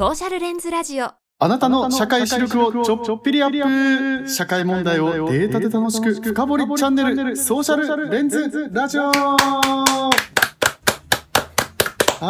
ソーシャルレンズラジオあなたの社会視力をちょっぴりアップ社会問題をデータで楽しく深掘りチャンネルソーシャルレンズラジオは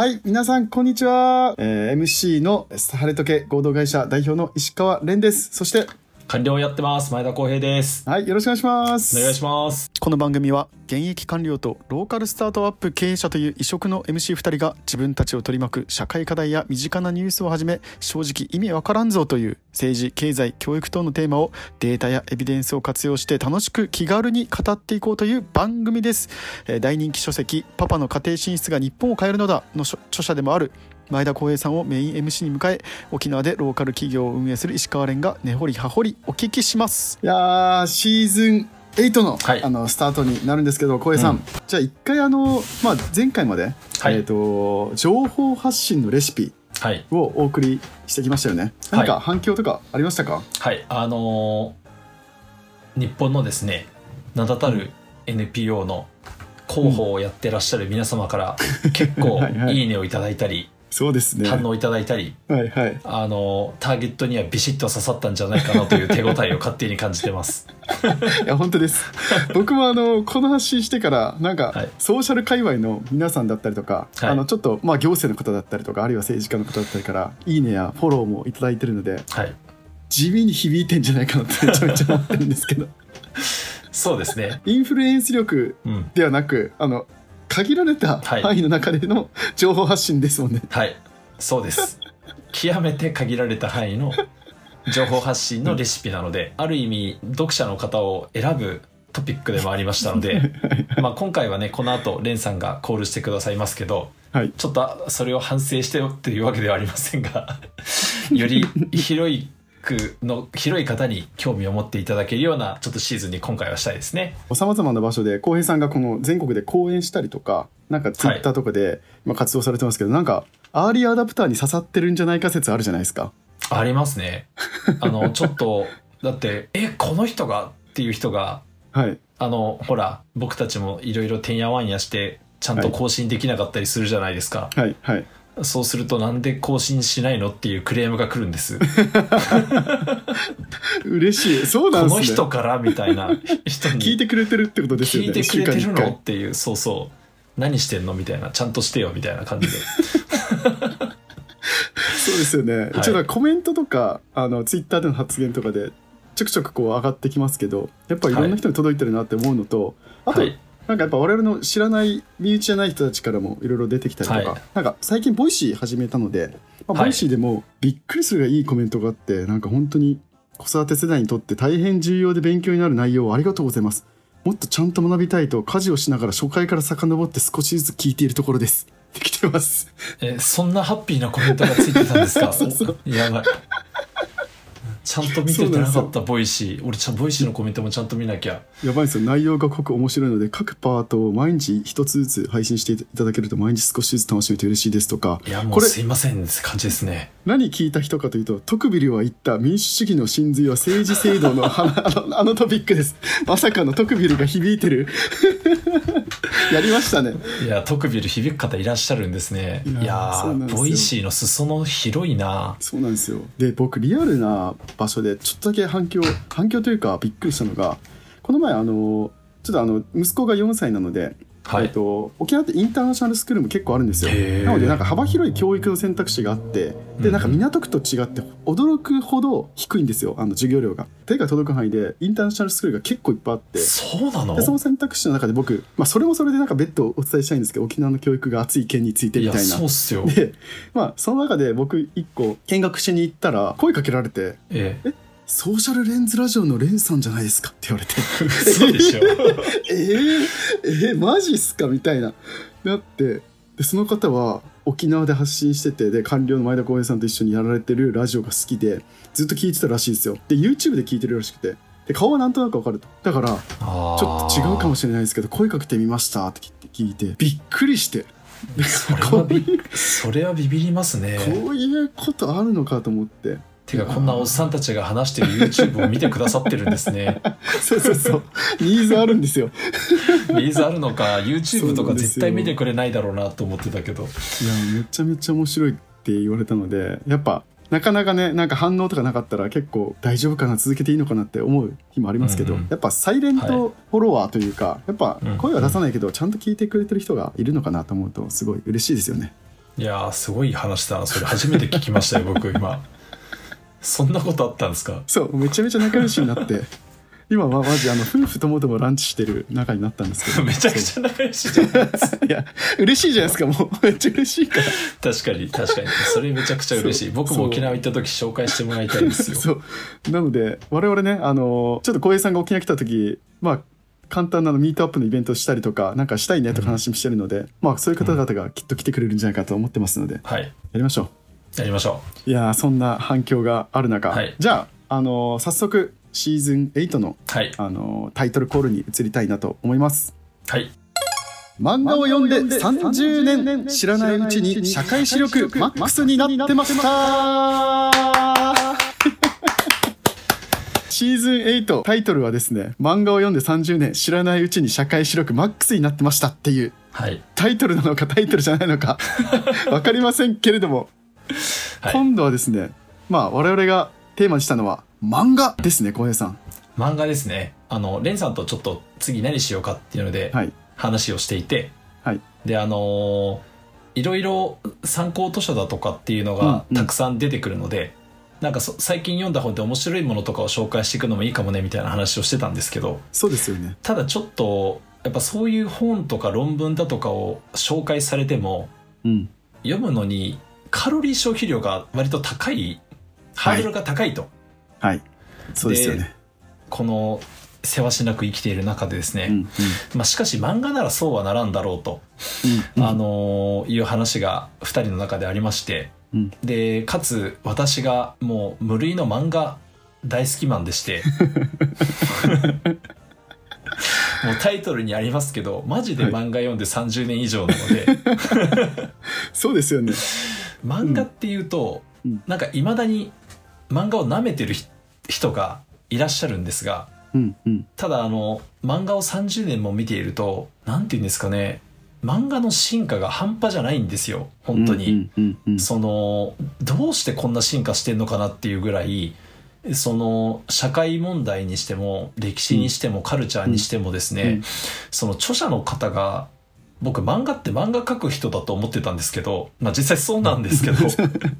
い、皆さん、こんにちは。えー MC のハレトケ合同会社代表の石川蓮です。そして、官僚やってます。前田光平です。はい、よろしくお願いします。お願いします。この番組は現役官僚とローカルスタートアップ経営者という異色の MC2 人が自分たちを取り巻く社会課題や身近なニュースをはじめ正直意味わからんぞという政治経済教育等のテーマをデータやエビデンスを活用して楽しく気軽に語っていこうという番組です、えー大人気書籍「パパの家庭進出が日本を変えるのだ」の書著者でもある前田光平さんをメイン MC に迎え沖縄でローカル企業を運営する石川蓮が根掘り葉掘りお聞きします。いやーシーズン8の,、はい。あのスタートになるんですけど光平さん、うん。じゃあ一回あの、まあ、前回まで、はい。えー、と情報発信のレシピはい。をお送りしてきましたよね。はい。何か反響とかありましたか、はい。あのー日本のですね名だたる NPO の広報をやってらっしゃる皆様から結構 いいねをいただいたりそうですね。反応いただいたりはいはい。あのーターゲットにはビシッと刺さったんじゃないかなという手応えを勝手に感じてます。いや本当です。僕もあのこの発信してからなんか、はい。ソーシャル界隈の皆さんだったりとか、はい。あのちょっとまあ行政の方だったりとかあるいは政治家の方だったりからいいねやフォローもいただいてるのではい。地味に響いてんじゃないかなってめちゃめちゃ思ってるんですけど。そうですね。インフルエンス力うん。ではなくあの限られたはい。範囲の中での 情報発信ですもんね、はい。そうです。極めて限られた範囲の情報発信のレシピなのである意味読者の方を選ぶトピックでもありましたのでまあ今回はねこの後レンさんがコールしてくださいますけどはい。ちょっとそれを反省してよっていうわけではありませんがより広いくの広い方に興味を持っていただけるようなちょっとシーズンに今回はしたいですね。さまざまな場所で浩平さんがこの全国で講演したりとかなんかツイッターとかで今活動されてますけど、なんかアーリーアダプターに刺さってるんじゃないか説あるじゃないですか。ありますね。あのちょっとだってえこの人が？っていう人がはい。あのほら僕たちもいろいろてんやわんやしてちゃんと更新できなかったりするじゃないですか、はいはいそうするとなんで更新しないのっていうクレームが来るんです。嬉しい。そうなんですね。この人からみたいな人に 聞いてくれてるってことですよね。聞いてくれてるのっていうそうそう。何してんのみたいなちゃんとしてよみたいな感じで。そうですよね、い。ちょっとコメントとかあのツイッターでの発言とかでちょくちょくこう上がってきますけどやっぱいろんな人に届いてるなって思うのと、あと、はいなんかやっぱ我々の知らない身内じゃない人たちからもいろいろ出てきたりとか、はい。なんか最近 Voicy始めたので、まあ、はい。 Voicyでもびっくりするがいいコメントがあってなんか本当に子育て世代にとって大変重要で勉強になる内容をありがとうございます。もっとちゃんと学びたいと家事をしながら初回から遡って少しずつ聞いているところです。って来てます。えそんなハッピーなコメントがついてたんですか？そうそう。おやばいちゃんと見ててなかった Voicy。俺ちゃん Voicyのコメントもちゃんと見なきゃ。やばいですよ。内容が濃く面白いので各パートを毎日一つずつ配信していただけると毎日少しずつ楽しめて嬉しいですとか。いやもこれうすいませんって感じですね。何聞いた人かというとトクビルは言った民主主義の真髄は政治制度のあの あのトピックです。まさかのトクビルが響いてる。やりましたね。いやトクビル響く方いらっしゃるんですね。いや Voicyの裾野広いな。そうなんですよ。で僕リアルな場所でちょっとだけ反響反響というかびっくりしたのがこの前あのちょっとあの息子が4歳なのではい。えっと、沖縄ってインターナショナルスクールも結構あるんですよ。なのでなんか幅広い教育の選択肢があってでなんか港区と違って驚くほど低いんですよ。あの授業料が。手が届く範囲でインターナショナルスクールが結構いっぱいあって。そうなの？でその選択肢の中で僕、まあ、それもそれでなんか別途お伝えしたいんですけど沖縄の教育が熱い県についてみたいな。そうっすよ。でまあその中で僕一個見学しに行ったら声かけられてえ。え「ソーシャルレンズラジオのレンさんじゃないですか」って言われて。そうでしょ。えー、えー、マジっすかみたいな。なってでその方は沖縄で発信しててで官僚の前田光平さんと一緒にやられてるラジオが好きでずっと聞いてたらしいですよ。で YouTube で聞いてるらしくて。で顔はなんとなくわかると。だからちょっと違うかもしれないですけど声かけてみましたって聞いてびっくりして。それはびそれはビビりますね。こういうことあるのかと思っててかこんなおっさんたちが話してる YouTube を見てくださってるんですね。そうそうそう。ニーズあるんですよ。ニーズあるのか YouTube とか絶対見てくれないだろうなと思ってたけど。いやめちゃめちゃ面白いって言われたのでやっぱなかなかねなんか反応とかなかったら結構大丈夫かな続けていいのかなって思う日もありますけど、うんうんやっぱサイレントフォロワーというか、やっぱ声は出さないけどちゃんと聞いてくれてる人がいるのかなと思うとすごい嬉しいですよね。いやーすごい話だな。それ初めて聞きましたよ僕今そんなことあったんですか？そうめちゃめちゃ仲良しになって。今はマジあの夫婦ともどもランチしてる仲になったんですけど。めちゃくちゃ仲良しじゃんそういや嬉しいじゃないですかもう。めっちゃ嬉しいから。確かに確かに。それめちゃくちゃ嬉しい。僕も沖縄行った時紹介してもらいたいですよ。そう。なので我々ねあのちょっと浩平さんが沖縄来た時まあ簡単なのミートアップのイベントをしたりとかなんかしたいねとか話もしてるので、まあそういう方々がきっと来てくれるんじゃないかと思ってますのでやはい。りましょやりましょう。いやーそんな反響がある中、はい。じゃああの早速シーズン8のうはい。あのタイトルコールに移りたいなと思います。はい。漫画を読んで30年知らないうちに社会視力マックスになってました。シーズン8タイトルはですね漫画を読んで30年知らないうちに社会視力マックスになってましたっていう。はい。タイトルなのかタイトルじゃないのか わかりませんけれども、はい。今度はですねまあ我々がテーマにしたのは漫画ですね浩平さん。漫画ですね。あのレンさんとちょっと次何しようかっていうのではい。話をしていて、はい。であのーいろいろ参考図書だとかっていうのがうんうん。たくさん出てくるので、なんかそ最近読んだ本で面白いものとかを紹介していくのもいいかもねみたいな話をしてたんですけどそうですよね。ただちょっとやっぱそういう本とか論文だとかを紹介されてもうん。読むのにカロリー消費量が割と高いハードルが高いと、はい。そうですよね。このせわしなく生きている中でですね、うんうん。まあ、しかし漫画ならそうはならんだろうと、うんあのーいう話が2人の中でありましてうん。でかつ私がもう無類の漫画大好きマンでして もうタイトルにありますけどマジで漫画読んで30年以上なので、そうですよね漫画っていうと、うん。なんかいまだに漫画を舐めてるひ人がいらっしゃるんですがうんうん。ただあの漫画を30年も見ていると何て言うんですかね漫画の進化が半端じゃないんですよ本当に、うんうんうんそのどうしてこんな進化してんのかなっていうぐらいその社会問題にしても歴史にしてもカルチャーにしてもですね、うん。その著者の方が僕漫画って漫画描く人だと思ってたんですけど、まあ、実際そうなんですけど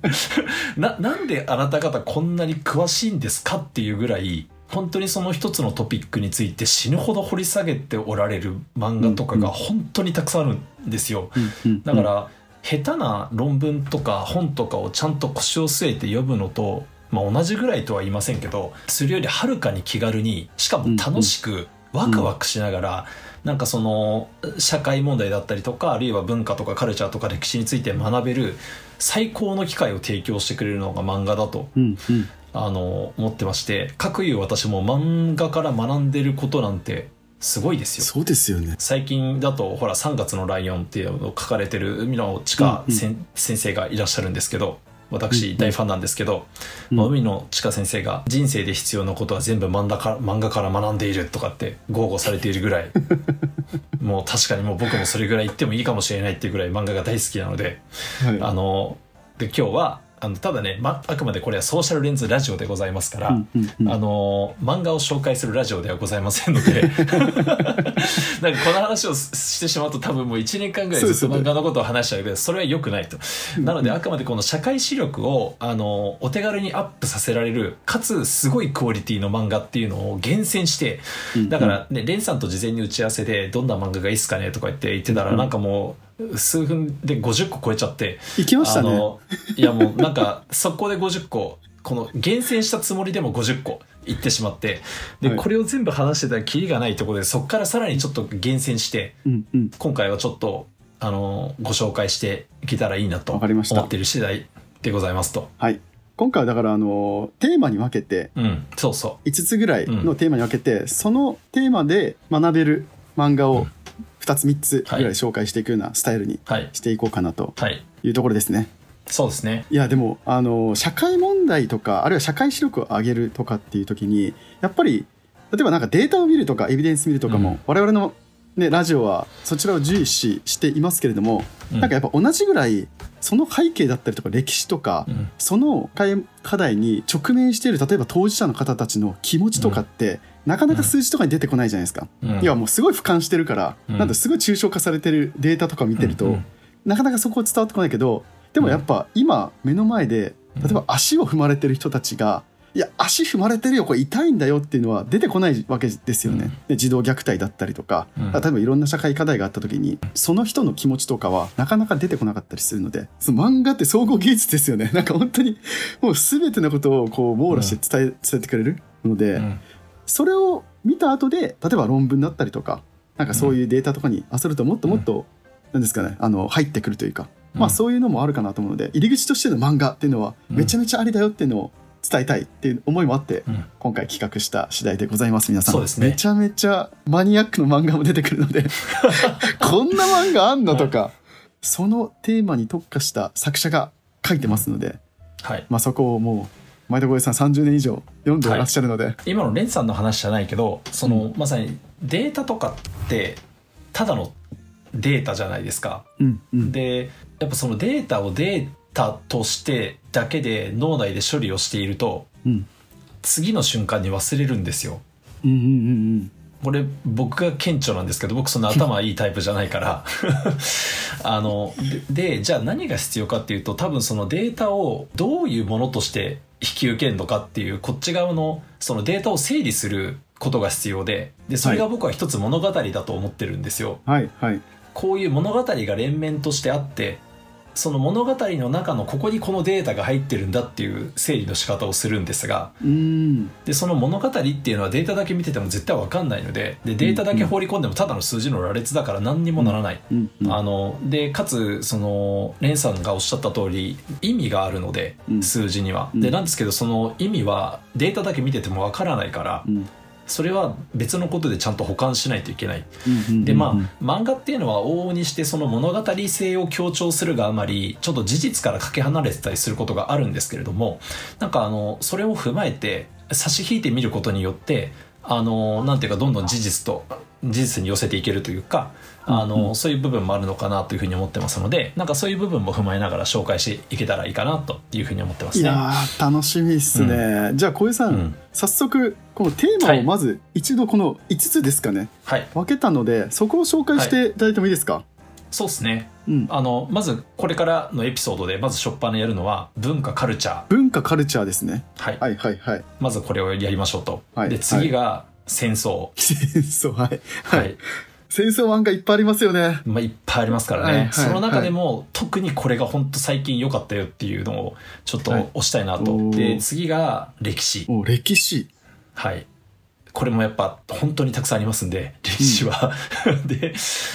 ななんであなた方こんなに詳しいんですかっていうぐらい本当にその一つのトピックについて死ぬほど掘り下げておられる漫画とかが本当にたくさんあるんですよ。うんうんだから、下手な論文とか本とかをちゃんと腰を据えて読むのと、まあ、同じぐらいとは言いませんけどするよりはるかに気軽にしかも楽しくワクワクしながら、なんかその社会問題だったりとかあるいは文化とかカルチャーとか歴史について学べる最高の機会を提供してくれるのが漫画だとうんうん。あの思ってまして各いう私も漫画から学んでることなんてすごいですよ。そうですよね。最近だとほら3月のライオンっていうのを書かれてる海野千佳うんうん。先生がいらっしゃるんですけど私うん大ファンなんですけど、うん。まあ、海野千佳先生が人生で必要なことは全部漫画から漫画から学んでいるとかって豪語されているぐらい もう確かにもう僕もそれぐらい言ってもいいかもしれないっていうぐらい漫画が大好きなのではい。あので今日はあのただね、ま、あくまでこれはソーシャルレンズラジオでございますから、うんうんうん。あの漫画を紹介するラジオではございませんので なんかこの話をしてしまうと多分もう1年間ぐらいずっと漫画のことを話しちゃうけどそれは良くないと。なのであくまでこの社会視力をあのお手軽にアップさせられるかつすごいクオリティの漫画っていうのを厳選してだからねレンさんと事前に打ち合わせでどんな漫画がいいっすかねとか言って言ってたらうん。なんかもう数分で50個超えちゃって行きましたね。いやもうなんか速攻で50個この厳選したつもりでも50個いってしまってで、はい。これを全部話してたらキリがないところでそこからさらにちょっと厳選してうんうん。今回はちょっとあのご紹介していけたらいいなとわかりました。思っている次第でございますと。はい。今回はだからあのテーマに分けてうん、そうそ5つぐらいのテーマに分けて、そのテーマで学べる漫画を2つ3つぐらい紹介していくようなスタイルに。していこうかなとはい。いうところですね。そうですね。いやでもあの社会問題とかあるいは社会視力を上げるとかっていう時にやっぱり例えばなんかデータを見るとかエビデンス見るとかも、うん我々の、ね、ラジオはそちらを重視していますけれども、うんなんかやっぱ同じぐらいその背景だったりとか歴史とか、うんその課題に直面している例えば当事者の方たちの気持ちとかって、なかなか数字とかに出てこないじゃないですか。うん。いやもうすごい俯瞰してるから、うん。なんだすごい抽象化されてるデータとか見てると、うんうん。なかなかそこは伝わってこないけどでもやっぱ今目の前でうん。例えば足を踏まれてる人たちが「いや足踏まれてるよこれ痛いんだよ」っていうのは出てこないわけですよね。うん。で児童虐待だったりとか、うん。例えばいろんな社会課題があった時にその人の気持ちとかはなかなか出てこなかったりするのでその漫画って総合技術ですよね。なんか本当にもう全てのことをこう網羅して伝え,、伝えてくれるので。うんそれを見た後で例えば論文だったりとかなんかそういうデータとかにあするともっともっと、なんですかねあの入ってくるというか、まあそういうのもあるかなと思うので入り口としての漫画っていうのはうんめちゃめちゃありだよっていうのを伝えたいっていう思いもあって、うん。今回企画した次第でございます。皆さんそうですね。めちゃめちゃマニアックの漫画も出てくるので こんな漫画あんのとかそのテーマに特化した作者が書いてますので、はい。まあ、そこをもう前田越さん30年以上読んでいらっしゃるので、今のレンさんの話じゃないけどその、まさにデータとかってただのデータじゃないですか。うんうん。でやっぱそのデータをデータとしてだけで脳内で処理をしているとうん。次の瞬間に忘れるんですよ。うんうんうんこれ僕が顕著なんですけど僕その頭いいタイプじゃないから。あのででじゃあ何が必要かっていうと多分そのデータをどういうものとして引き受けるのかっていうこっち側のそのデータを整理することが必要ででそれが僕は一つ物語だと思ってるんですよ。はいはいこういう物語が連綿としてあってその物語の中のここにこのデータが入ってるんだっていう整理の仕方をするんですがうん。でその物語っていうのはデータだけ見てても絶対わかんないのででデータだけ放り込んでもただの数字の羅列だから何にもならない。あのでかつそのレンさんがおっしゃった通り意味があるので、うん。数字には。うん。でなんですけどその意味はデータだけ見ててもわからないから、うんそれは別のことでちゃんと保管しないといけない。でまあ漫画っていうのは往々にしてその物語性を強調するがあまりちょっと事実からかけ離れてたりすることがあるんですけれどもなんかあのそれを踏まえて差し引いてみることによってあのなんていうかどんどん事実と事実に寄せていけるというかあの、うん。うんそういう部分もあるのかなというふうに思ってますのでなんかそういう部分も踏まえながら紹介していけたらいいかなというふうに思ってますね。いやー楽しみっすね、じゃあ小江さん、うん。早速このテーマをまず一度この5つですかね、はい。分けたのでそこを紹介していただいてもいいですか、そうですね。うん、あのまずこれからのエピソードでまず初っ端やるのは文化カルチャー。文化カルチャーですね。はい。はいはいはい。まずこれをやりましょうと。はい。で、次が戦争。戦争はい。は。はいい戦争漫画いっぱいありますよねまあ、いっぱいありますからね。はいはいその中でも、特にこれが本当最近良かったよっていうのをちょっとはい押したいなと。おーで、次が歴史。お歴史はい。これもやっぱ本当にたくさんありますんで、歴史は。で、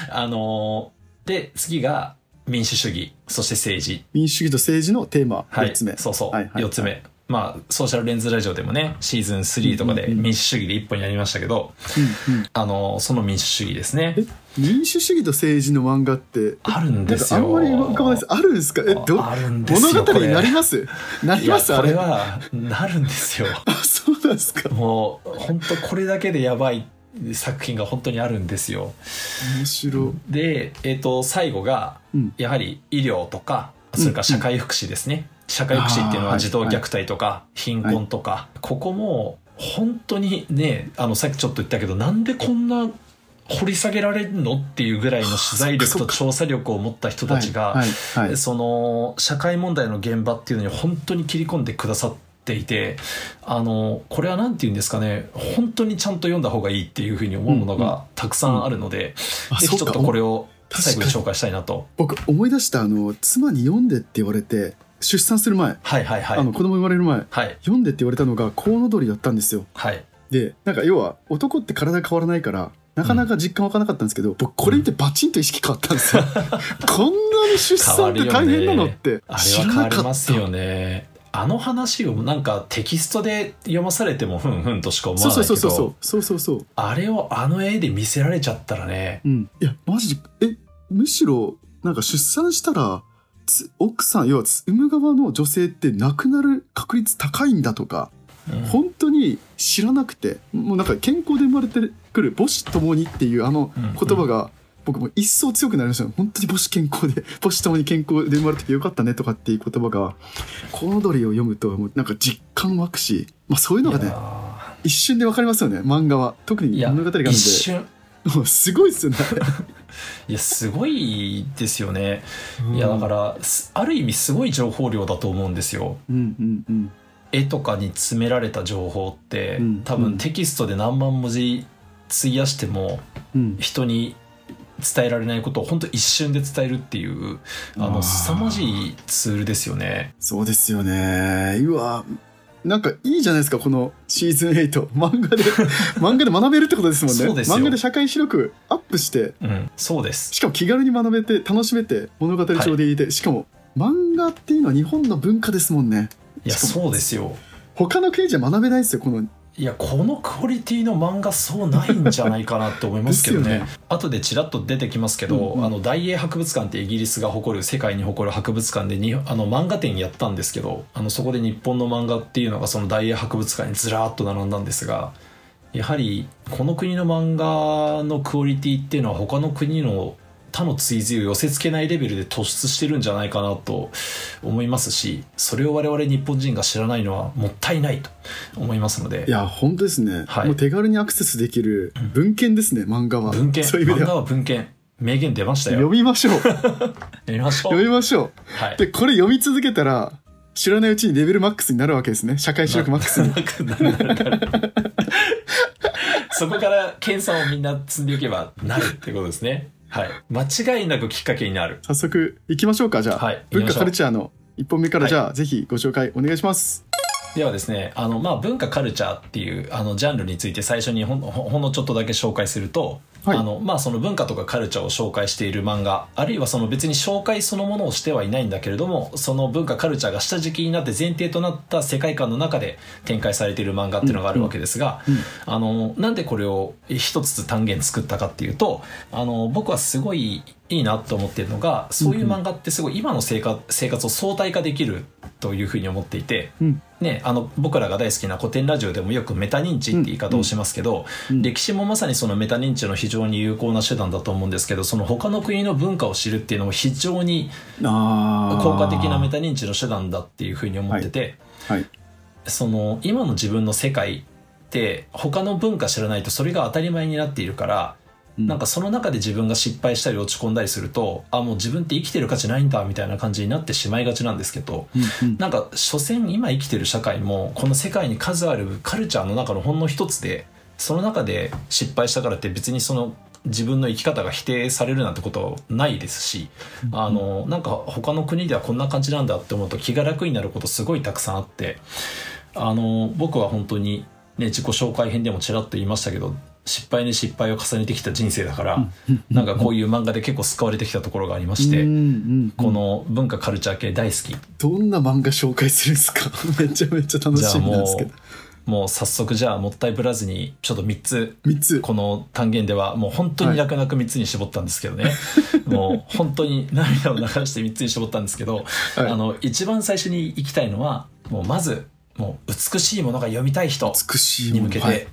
あのーで、次が民主主義、そして政治。民主主義と政治のテーマはい。4つ目、そうそう。はいはい4つ目。まあ、ソーシャルレンズラジオでもね、シーズン3とかでうんうんうん。民主主義で一本やりましたけど、うんうんあの、その民主主義ですね。え民主主義と政治の漫画ってあるんですよ。あんまり浮かばないです。あるんですか？えどあるんですよ物語になりこます？なります？あれ？これは、なるんですよ。あそうなんですか。もう、本当これだけでやばい作品が本当にあるんですよ。面白。で、えっ、と、最後が、うん。やはり医療とか、それから社会福祉ですね。社会福祉っていうのは児童虐待とか、貧困とか、ここも、本当にね、あの、さっきちょっと言ったけど、なんでこんな掘り下げられるのっていうぐらいの取材力と調査力を持った人たちが、はいはいはい。その社会問題の現場っていうのに本当に切り込んでくださっていてあのこれは何て言うんですかね本当にちゃんと読んだ方がいいっていうふうに思うものがたくさんあるので、あぜひちょっとこれをを最後に紹介したいなと。僕思い出したあの妻に読んでって言われて出産する前、はいはいはい。あの子供生まれる前。はい。読んでって言われたのがコウノドリだったんですよ。はい。でなんか要は男って体変わらないからなかなか実感湧かなかったんですけど、僕これ見てバチンと意識変わったんですよ、こんなに出産って大変なのって。知らなかった。ますよね。あの話をなんかテキストで読まされてもふんふんとしか思そうわないけど。そうそうそうそう。そうそうそう。あれをあの絵で見せられちゃったらね。うん。いやマジでえむしろなんか出産したらつ奥さん要はつ産む側の女性って亡くなる確率高いんだとかうん。本当に知らなくてもうなんか健康で生まれてくる母子ともにっていうあのうん。言葉が僕も一層強くなりましたよ本当に母子健康で 母子ともに健康で生まれてきてよかったねとかっていう言葉がコウノドリを読むともうなんか実感湧くし、まあ、そういうのがね一瞬でわかりますよね漫画は。特に物語があるんで。もうすごいっすよねいやすごいですよね、うん。いやだからすある意味すごい情報量だと思うんですよ。うんうんうん。絵とかに詰められた情報って、うん。多うん。分テキストで何万文字費やしてもうん。人に伝えられないことを本当一瞬で伝えるっていうあの凄まじいツールですよね。そうですよね。うわなんかいいじゃないですかこのシーズン8漫画で 漫画で学べるってことですもんね。そうですよ。漫画で社会視力アップして。うん、そうです。しかも気軽に学べて楽しめて物語上でいて、しかも漫画っていうのは日本の文化ですもんね。いやそうですよ。他の国じゃ学べないですよこのいやこのクオリティの漫画そうないんじゃないかなって思いますけどね。ね。後でちらっと出てきますけど、うんうん。あの大英博物館ってイギリスが誇る世界に誇る博物館でにあの漫画展やったんですけどあのそこで日本の漫画っていうのがその大英博物館にずらーっと並んだんですがやはりこの国の漫画のクオリティっていうのは他の国の他の追随を寄せ付けないレベルで突出してるんじゃないかなと思いますしそれを我々日本人が知らないのはもったいないと思いますので。いや本当ですね、はい。もう手軽にアクセスできる文献ですね漫画は。文献。そういう意味では。漫画は文献。名言出ましたよ。読みましょう。読みましょ読みうましょはい。うでこれ読み続けたら知らないうちにレベルマックスになるわけですね。社会視力マックスに。そこから検査をみんな積んでいけばなるってことですねはい。間違いなくきっかけになる。早速行きましょうかじゃあ、はい文化行きましょうカルチャーの一本目からじゃあ、ぜひご紹介お願いします。ではですねあの、まあ、文化カルチャーっていうあのジャンルについて最初にほんほほんのちょっとだけ紹介すると、はい。あのまあ、その文化とかカルチャーを紹介している漫画あるいはその別に紹介そのものをしてはいないんだけれどもその文化カルチャーが下敷きになって前提となった世界観の中で展開されている漫画っていうのがあるわけですが、うんうんあのなんでこれを一つ単元作ったかっていうとあの僕はすごいいいなと思っているのがそういう漫画ってすごい今の生活生活を相対化できるというふうに思っていて。うん。ね、あの僕らが大好きな古典ラジオでもよくメタ認知って言い方をしますけど、うん。歴史もまさにそのメタ認知の非常に有効な手段だと思うんですけどその他の国の文化を知るっていうのも非常に効果的なメタ認知の手段だっていうふうに思ってて、はい。その今の自分の世界って他の文化知らないとそれが当たり前になっているから、うんなんかその中で自分が失敗したり落ち込んだりするとあもう自分って生きてる価値ないんだみたいな感じになってしまいがちなんですけど、うんうん。なんか所詮今生きてる社会もこの世界に数あるカルチャーの中のほんの一つでその中で失敗したからって別にその自分の生き方が否定されるなんてことはないですし、あのなんか他の国ではこんな感じなんだって思うと気が楽になることすごいたくさんあってあの僕は本当に、ね、自己紹介編でもちらっと言いましたけど失敗に失敗を重ねてきた人生だから、なんかこういう漫画で結構救われてきたところがありまして。この文化カルチャー系大好き。どんな漫画紹介するんですか？めちゃめちゃ楽しみなんですけど。うもう早速じゃあもったいぶらずにちょっと3つ。3つ。この単元ではもう本当に泣く泣く3つに絞ったんですけどね、もう本当に涙を流して3つに絞ったんですけど、はい。あの一番最初に行きたいのはもうまずもう美しいものが読みたい人に向けて、はい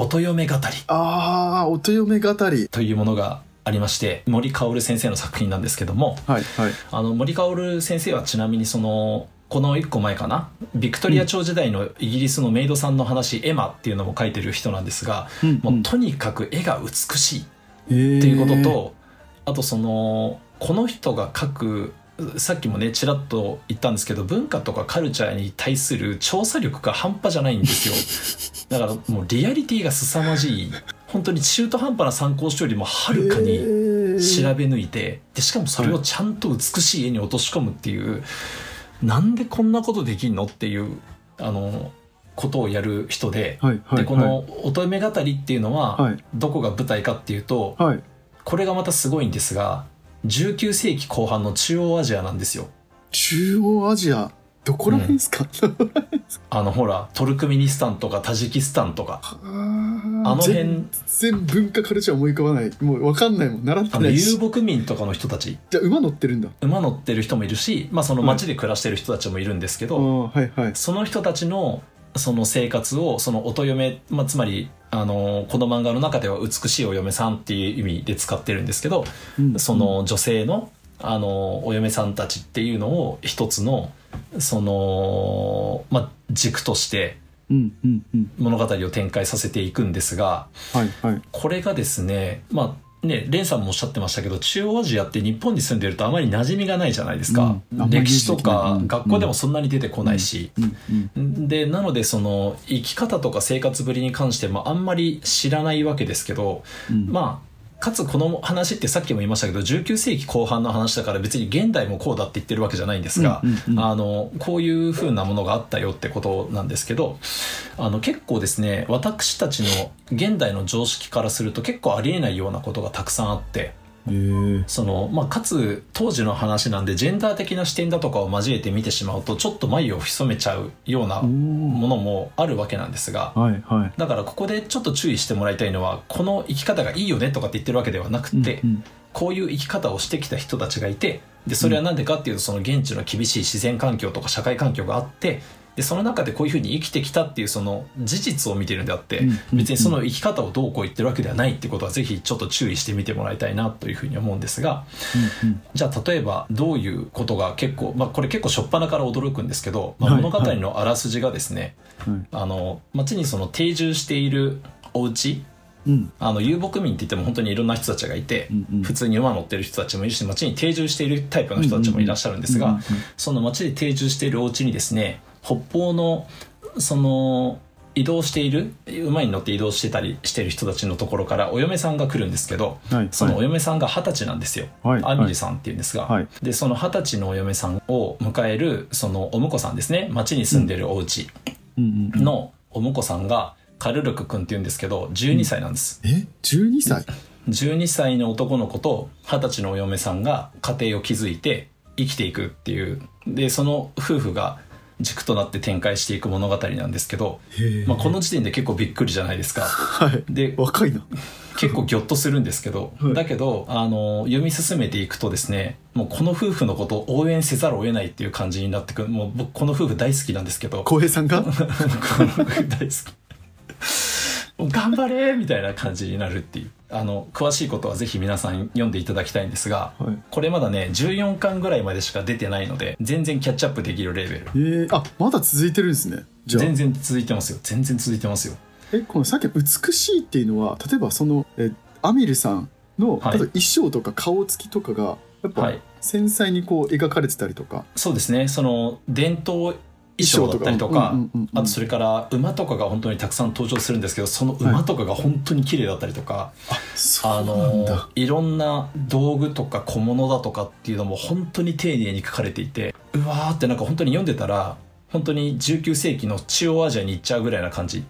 音嫁語り。ああ音嫁語り。というものがありまして森薫先生の作品なんですけどもはいはい。あの森薫先生はちなみにそのこの1個前かな？ビクトリア朝時代のイギリスのメイドさんの話、エマっていうのも書いてる人なんですが、うんもうとにかく絵が美しいっっていうことと、あとそのこの人が書くさっきもねちらっと言ったんですけど文化とかカルチャーに対する調査力が半端じゃないんですよ。だからもうリアリティが凄まじい。本当に中途半端な参考書よりもはるかに調べ抜いてでしかもそれをちゃんと美しい絵に落とし込むっていう、なんでこんなことできんのっていうあのことをやる人で,、はいはい。でこの「乙女語り」っていうのは、はい。どこが舞台かっていうと、はい。これがまたすごいんですが19世紀後半の中央アジアなんですよ。中央アジアどこら辺ですか、あのほらトルクメニスタンとかタジキスタンとか。あ。あの辺。全然文化カルチャー思い浮かばない。もう分かんないもん。習ってないし。遊牧民とかの人たち。じゃあ馬乗ってるんだ。馬乗ってる人もいるし、まあ、その町で暮らしてる人たちもいるんですけあど、あはいはい。その人たちのその生活をその音嫁、まあ、つまりあのこの漫画の中では美しいお嫁さんっていう意味で使ってるんですけど、うん。その女性のあのお嫁さんたちっていうのを一つのその、まあ、軸として物語を展開させていくんですがはいはい。これがですねまあね、レンさんもおっしゃってましたけど中央アジアって日本に住んでるとあまり馴染みがないじゃないですか、うん。歴史とかうん学校でもそんなに出てこないし、うん。うん。でなのでその生き方とか生活ぶりに関してもあんまり知らないわけですけど、うん。まあかつこの話ってさっきも言いましたけど19世紀後半の話だから別に現代もこうだって言ってるわけじゃないんですが、うんうんうんあのこういう風なものがあったよってことなんですけどあの結構ですね私たちの現代の常識からすると結構ありえないようなことがたくさんあって。そのまあ、かつ当時の話なんでジェンダー的な視点だとかを交えて見てしまうとちょっと眉を潜めちゃうようなものもあるわけなんですがはいはい。だからここでちょっと注意してもらいたいのはこの生き方がいいよねとかって言ってるわけではなくて、うんこういう生き方をしてきた人たちがいてでそれは何でかっていうとその現地の厳しい自然環境とか社会環境があってでその中でこういうふうに生きてきたっていうその事実を見てるんであって別にその生き方をどうこう言ってるわけではないってことはぜひちょっと注意してみてもらいたいなというふうに思うんですがうんじゃあ例えばどういうことが結構、まあ、これ結構初っ端から驚くんですけど、まあ、はい物語のあらすじがですね、あの町にその定住しているお家うん。あの遊牧民って言っても本当にいろんな人たちがいて、うんうん。普通に馬乗ってる人たちもいるし町に定住しているタイプの人たちもいらっしゃるんですが、その町で定住しているお家にですね北方のその移動している馬に乗って移動してたりしてる人たちのところからお嫁さんが来るんですけど、はいそのお嫁さんが二十歳なんですよ、はいアミリさんっていうんですが、はい。でその二十歳のお嫁さんを迎えるそのお婿さんですね。町に住んでるお家うんうんうん。のお婿さんがカルルク君っていうんですけど12歳なんです、え12歳？12歳の男の子と二十歳のお嫁さんが家庭を築いて生きていくっていう。でその夫婦が軸となって展開していく物語なんですけど、まあ、この時点で結構びっくりじゃないですか。はい。で若いな。結構ギョッとするんですけど、はい。だけどあの読み進めていくとですねもうこの夫婦のことを応援せざるを得ないっていう感じになってくる。もう僕この夫婦大好きなんですけど。浩平さんが？この夫婦大好き。もう頑張れみたいな感じになるっていうあの詳しいことはぜひ皆さん読んでいただきたいんですがはい。これまだね14巻ぐらいまでしか出てないので全然キャッチアップできるレベル。えー、あまだ続いてるんですね。じゃあ。全然続いてますよ。全然続いてますよ。えこのさっきの美しいっていうのは例えばそのえアミルさんの、はい。衣装とか顔つきとかがやっぱはい。繊細にこう描かれてたりとか、そうですね。その伝統衣装だったりとかあとそれから馬とかが本当にたくさん登場するんですけどその馬とかが本当に綺麗だったりとか、そうあのいろんな道具とか小物だとかっていうのも本当に丁寧に書かれていてうわーってなんか本当に読んでたら本当に19世紀の中央アジアに行っちゃうぐらいな感じ。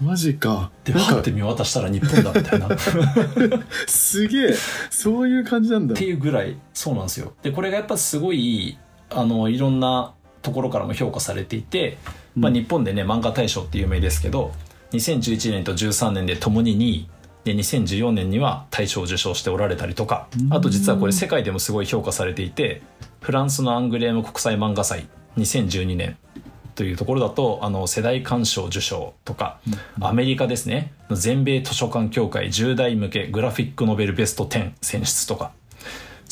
マジか。でパッて見渡したら日本だみたいな。っ すげえ。そういう感じなんだ。ていうぐらいそうなんですよ。でこれがやっぱすごいあのいろんなところからも評価されていて、まあ、うん日本でね漫画大賞って有名ですけど2011年と13年でともに2位で2014年には大賞を受賞しておられたりとかあと実はこれ世界でもすごい評価されていてフランスのアングレーム国際漫画祭2012年というところだとあの世代鑑賞受賞とか、アメリカですね全米図書館協会10代向けグラフィックノベルベスト10選出とか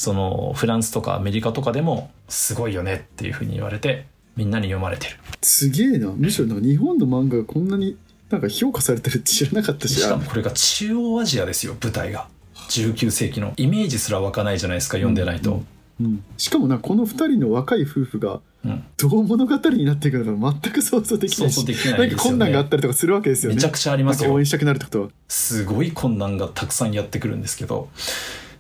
そのフランスとかアメリカとかでもすごいよねっていうふうに言われてみんなに読まれてる。すげえな。むしろ日本の漫画がこんなになんか評価されてるって知らなかったし。しかもこれが中央アジアですよ舞台が。19世紀のイメージすら湧かないじゃないですか読んでないと、うんしかもなこの2人の若い夫婦がうん。どう物語になっていくのか全く想像できないし想像できないなんかですよね。困難があったりとかするわけですよね。めちゃくちゃありますよ。応援したくなるってこと。はすごい困難がたくさんやってくるんですけど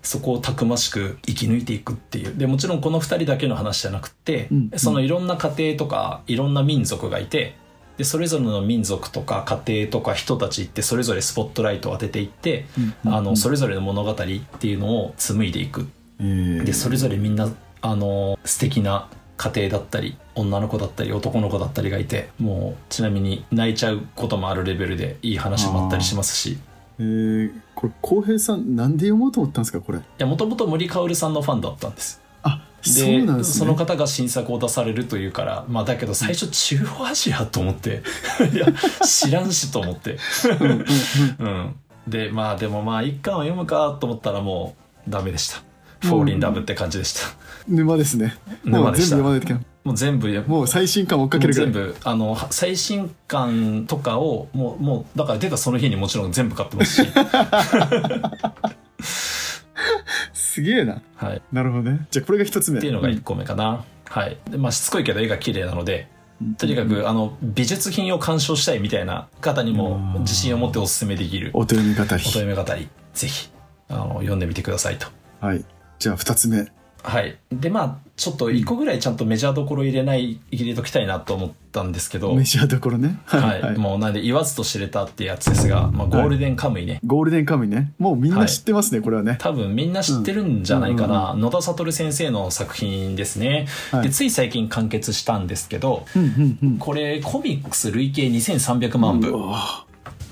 そこをたくましく生き抜いていくっていう。でもちろんこの2人だけの話じゃなくって、うんそのいろんな家庭とかいろんな民族がいてでそれぞれの民族とか家庭とか人たちってそれぞれスポットライトを当てていって、あのそれぞれの物語っていうのを紡いでいく。れでそれぞれみんなあの素敵な家庭だったり女の子だったり男の子だったりがいてもうちなみに泣いちゃうこともあるレベルでいい話もあったりしますし。いえー、これ浩平さんなんで読もうと思ったんですかこれ？やもともと森かおるさんのファンだったんです。そうなんですね。その方が新作を出されるというからまあだけど最初中央アジアと思って いや知らんしと思って。うんうんうん。うん。でまあでもまあ一巻を読むかと思ったらもうダメでした「フォーリンラブ」って感じでした。沼ですね。沼でした。読まないといけないもう全部ももう最新刊追っかけうるぐらい。全部あのは最新刊とかをもうもうだから出たその日にもちろん全部買ってますし。すげえな。はい。なるほどね。じゃあこれが一つ目。っていうのが1個目かな、はい。でまあしつこいけど絵が綺麗なのでとにかくあの美術品を鑑賞したいみたいな方にも自信を持っておすすめできる。お手読み語りおとめ語りぜひあの読んでみてくださいと。はい。じゃあ二つ目はい。でまあちょっと1個ぐらいちゃんとメジャーどころ入れない入れときたいなと思ったんですけど。メジャーどころね。はい、もうなんで言わずと知れたってやつですが、まあ、ゴールデンカムイね、ゴールデンカムイね。もうみんな知ってますね、これはね。多分みんな知ってるんじゃないかな、野田悟先生の作品ですね、はい。でつい最近完結したんですけどうんうんうん。これコミックス累計2300万部。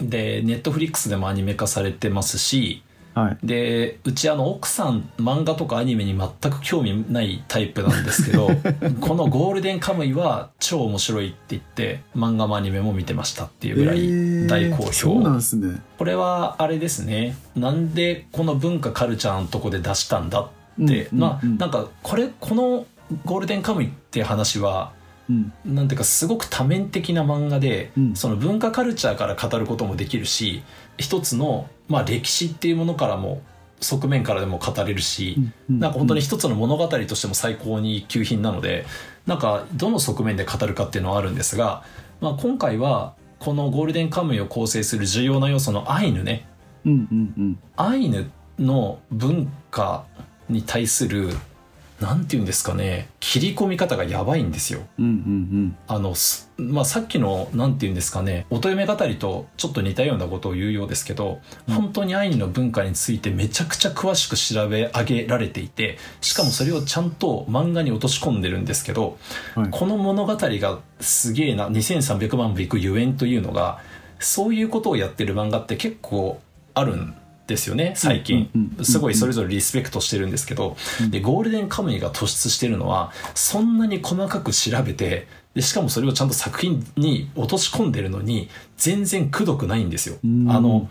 でネットフリックスでもアニメ化されてますしはい。でうちあの奥さん漫画とかアニメに全く興味ないタイプなんですけど この「ゴールデンカムイ」は超面白いって言って漫画もアニメも見てましたっていうぐらい大好評、そうなんですね。これはあれですね。なんでこの文化カルチャーのとこで出したんだって、うんまあうん。うんなんかこれこの「ゴールデンカムイ」って話はうん。なんていうかすごく多面的な漫画で、うん。その文化カルチャーから語ることもできるし一つの、まあ、歴史っていうものからも側面からでも語れるし、うんなんか本当に一つの物語としても最高に級品なのでなんかどの側面で語るかっていうのはあるんですが、まあ、今回はこのゴールデンカムイを構成する重要な要素のアイヌね。うんうんうん。アイヌの文化に対するなんていうんですかね切り込み方がやばいんですよ。うんうんあのすまあ、さっきのなんていうんですかね乙女語りとちょっと似たようなことを言うようですけど、うん。本当にアイヌの文化についてめちゃくちゃ詳しく調べ上げられていてしかもそれをちゃんと漫画に落とし込んでるんですけど、はい。この物語がすげえな2300万部いくゆえんというのがそういうことをやってる漫画って結構あるんですよね最近。すごいそれぞれリスペクトしてるんですけどでゴールデンカムイが突出してるのはそんなに細かく調べてでしかもそれをちゃんと作品に落とし込んでるのに全然くどくないんですよ。うん。あの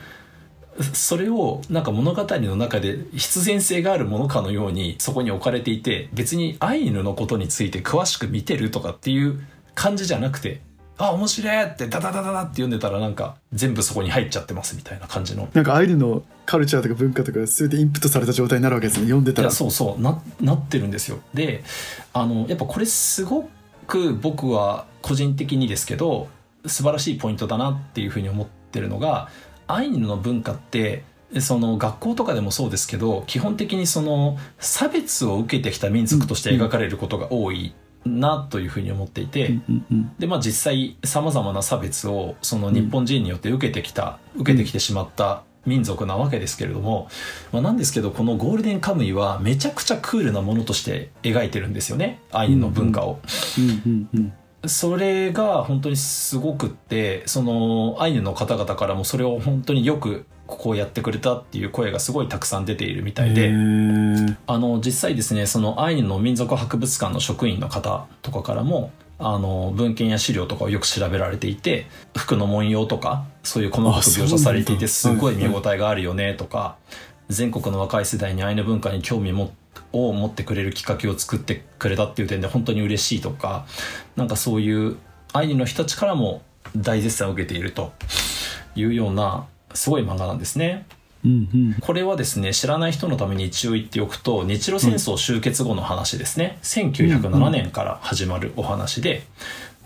それをなんか物語の中で必然性があるものかのようにそこに置かれていて別にアイヌのことについて詳しく見てるとかっていう感じじゃなくてあ面白いってダダダダダって読んでたらなんか全部そこに入っちゃってますみたいな感じの。なんかアイヌのカルチャーとか文化とか全てインプットされた状態になるわけですね読んでたら。そうそうななってるんですよ。であのやっぱこれすごく僕は個人的にですけど素晴らしいポイントだなっていうふうに思ってるのがアイヌの文化ってその学校とかでもそうですけど基本的にその差別を受けてきた民族として描かれることが多いなというふうに思っていて、でまあ実際さまざまな差別をその日本人によって受けてきた、受けてきてしまった民族なわけですけれども、まあ、なんですけどこのゴールデンカムイはめちゃくちゃクールなものとして描いてるんですよね。アイヌの文化を。うんうんうん。それが本当にすごくってそのアイヌの方々からもそれを本当によくここをやってくれたっていう声がすごいたくさん出ているみたいで。あの実際ですねそのアイヌの民族博物館の職員の方とかからもあの文献や資料とかをよく調べられていて服の文様とかそういう細かく描写されていてあすごい見応えがあるよねとか全国の若い世代にアイヌ文化に興味もを持ってくれるきっかけを作ってくれたっていう点で本当に嬉しいとかなんかそういうアイヌの人たちからも大絶賛を受けているというようなすごい漫画なんですね。うんうん。これはですね知らない人のために一応言っておくと日露戦争終結後の話ですね、1907年から始まるお話で、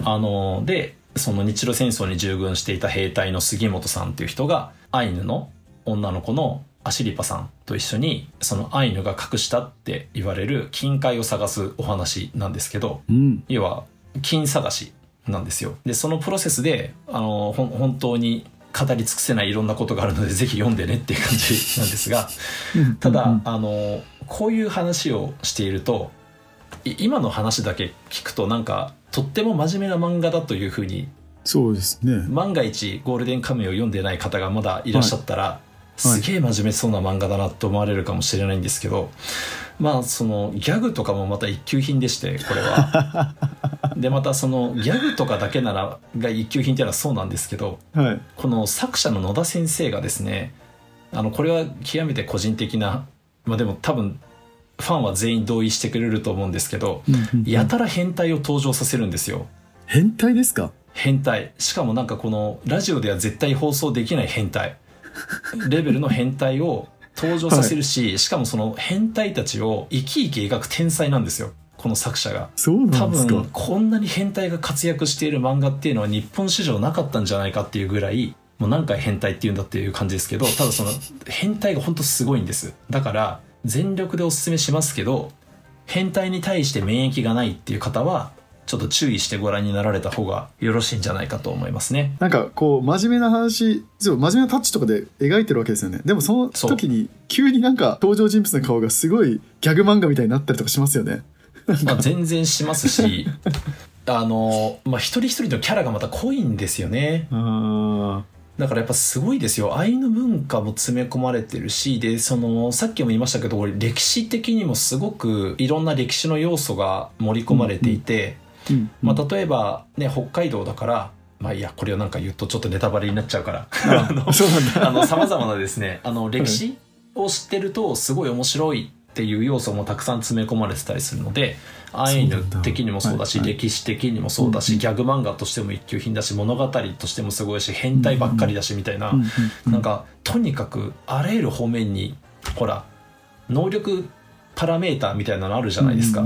あのでその日露戦争に従軍していた兵隊の杉本さんっていう人がアイヌの女の子のアシリパさんと一緒にそのアイヌが隠したって言われる金塊を探すお話なんですけどうん。要は金探しなんですよ。でそのプロセスであの本当に語り尽くせないいろんなことがあるのでぜひ読んでねっていう感じなんですがただ、うん。あのこういう話をしているとい今の話だけ聞くとなんかとっても真面目な漫画だというふうにそうですね。万が一ゴールデンカムイを読んでない方がまだいらっしゃったら、すげえ真面目そうな漫画だなって思われるかもしれないんですけど、まあそのギャグとかもまた一級品でしてこれは。でまたそのギャグとかだけならが一級品っていうのはそうなんですけどはい。この作者の野田先生がですねあのこれは極めて個人的なまあでも多分ファンは全員同意してくれると思うんですけどやたら変態を登場させるんですよ。変態ですか？変態。しかもなんかこのラジオでは絶対放送できない変態レベルの変態を登場させるし、しかもその変態たちを生き生き描く天才なんですよ。この作者が。そうな多分こんなに変態が活躍している漫画っていうのは日本史上なかったんじゃないかっていうぐらいもう何回変態っていうんだっていう感じですけどただその変態が本当すごいんです。だから全力でおすすめしますけど変態に対して免疫がないっていう方はちょっと注意してご覧になられた方がよろしいんじゃないかと思いますね。なんかこう真面目な話そう真面目なタッチとかで描いてるわけですよね。でもその時に急になんか登場人物の顔がすごいギャグ漫画みたいになったりとかしますよね。まあ全然しますし あのまあ一人一人のキャラがまた濃いんですよね。あだからやっぱすごいですよ。アイヌ文化も詰め込まれてるしでそのさっきも言いましたけどこれ歴史的にもすごくいろんな歴史の要素が盛り込まれていて、ーうん。まあ、例えばね北海道だからまあいいやこれをなんか言うとちょっとネタバレになっちゃうから。あ のそうなですねあの歴史を知ってるとすごい面白いっていう要素もたくさん詰め込まれてたりするのでアイヌ的にもそうだし歴史的にもそうだし、ギャグ漫画としても一級品だし物語としてもすごいし変態ばっかりだしみたいな、うんうんなんかとにかくあらゆる方面にほら能力パラメーターみたいなのあるじゃないですか、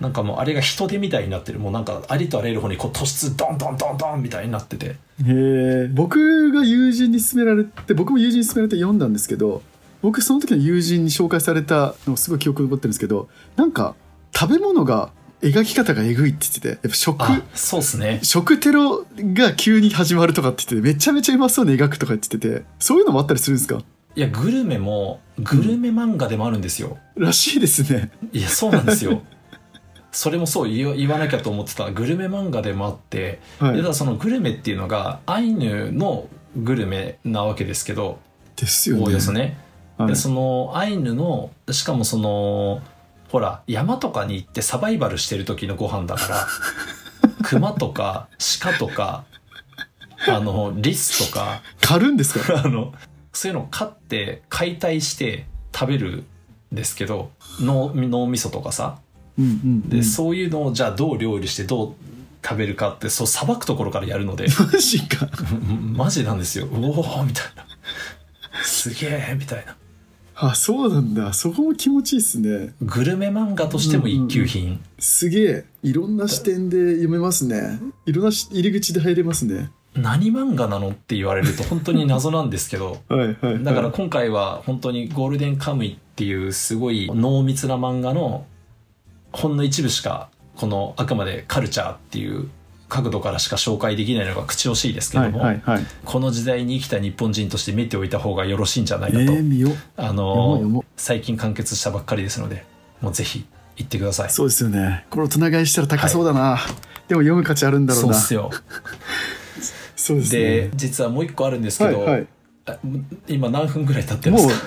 なんかもうあれが人手みたいになってる。もうなんかありとあらゆる方にこう突出ドンドンドンドンみたいになってて。うんへえ僕が友人に勧められて僕も友人に勧められて読んだんですけど僕その時の友人に紹介されたのすごい記憶に残ってるんですけどなんか食べ物が描き方がえぐいって言っててやっぱ食。あそうっすね。食テロが急に始まるとかって言っててめちゃめちゃうまそうに描くとか言っててそういうのもあったりするんですか？いやグルメもグルメ漫画でもあるんですよ、らしいですね。いやそうなんですよ それもそう言わ言わなきゃと思ってた。グルメ漫画でもあって、はい。でただそのグルメっていうのがアイヌのグルメなわけですけど。ですよね。おおよそね。はい。でそのアイヌのしかもそのほら山とかに行ってサバイバルしてる時のご飯だから。熊とか鹿とかあのリスとか。狩るんですか？あのそういうのを飼って解体して食べるんですけど脳脳みそとかさで、そういうのをじゃあどう料理してどう食べるかってそうさばくところからやるので。マジか。マジなんですよ。おおみたいな。すげえみたいな。あそうなんだ。そこも気持ちいいっすね。グルメ漫画としても一級品、すげえいろんな視点で読めますね。いろんなし入り口で入れますね。何漫画なのって言われると本当に謎なんですけど。はいはい、はい、だから今回は本当に「ゴールデンカムイ」っていうすごい濃密な漫画のほんの一部しかこのあくまでカルチャーっていう角度からしか紹介できないのが口惜しいですけはいども、はいはいこの時代に生きた日本人として見ておいた方がよろしいんじゃないえかと、ー、見よあの最近完結したばっかりですのでもうぜひ行ってください。そうですよね。これ大人買いしたら高そうだな、でも読む価値あるんだろうな。そうっすよ。そうですでね実はもう一個あるんですけど、はいはい。あ今何分ぐらい経ってまもうだっ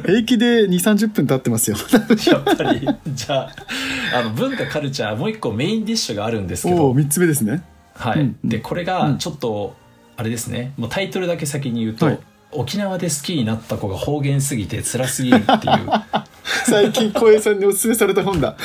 て平気で2 3 0分経ってますよ。やっぱりじゃああの文化カルチャーもう一個メインディッシュがあるんですけど、おお3つ目ですね。はい。うんでこれがちょっとあれですね。もうタイトルだけ先に言うと、はい。沖縄で好きになった子が方言すぎて辛すぎるっていう。最近小江さんにおすすめされた本だ。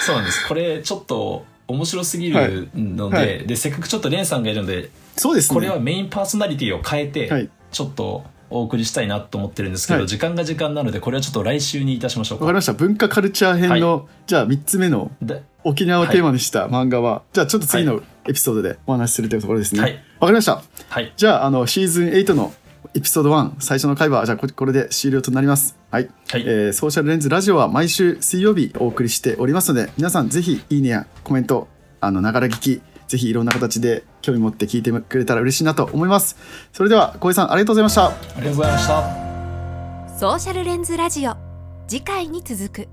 そうなんです。これちょっと面白すぎるので,、はい。はでせっかくちょっとレンさんがいるのでそうですね。これはメインパーソナリティを変えて、はい。ちょっとお送りしたいなと思ってるんですけど、はい。時間が時間なのでこれはちょっと来週にいたしましょうか。わかりました。文化カルチャー編の、じゃあ3つ目ので沖縄をテーマにした漫画は、じゃあちょっと次のエピソードでお話しするというところですね。わ、はい。かりました。はい。じゃああのシーズン8のエピソード1最初の回はじゃあここれで終了となります。はい、はい。えーソーシャルレンズラジオは毎週水曜日お送りしておりますので皆さんぜひいいねやコメントあのながら聞きぜひいろんな形で興味持って聞いてくれたら嬉しいなと思います。それでは小井さんありがとうございました。ありがとうございました。ソーシャルレンズラジオ。次回に続く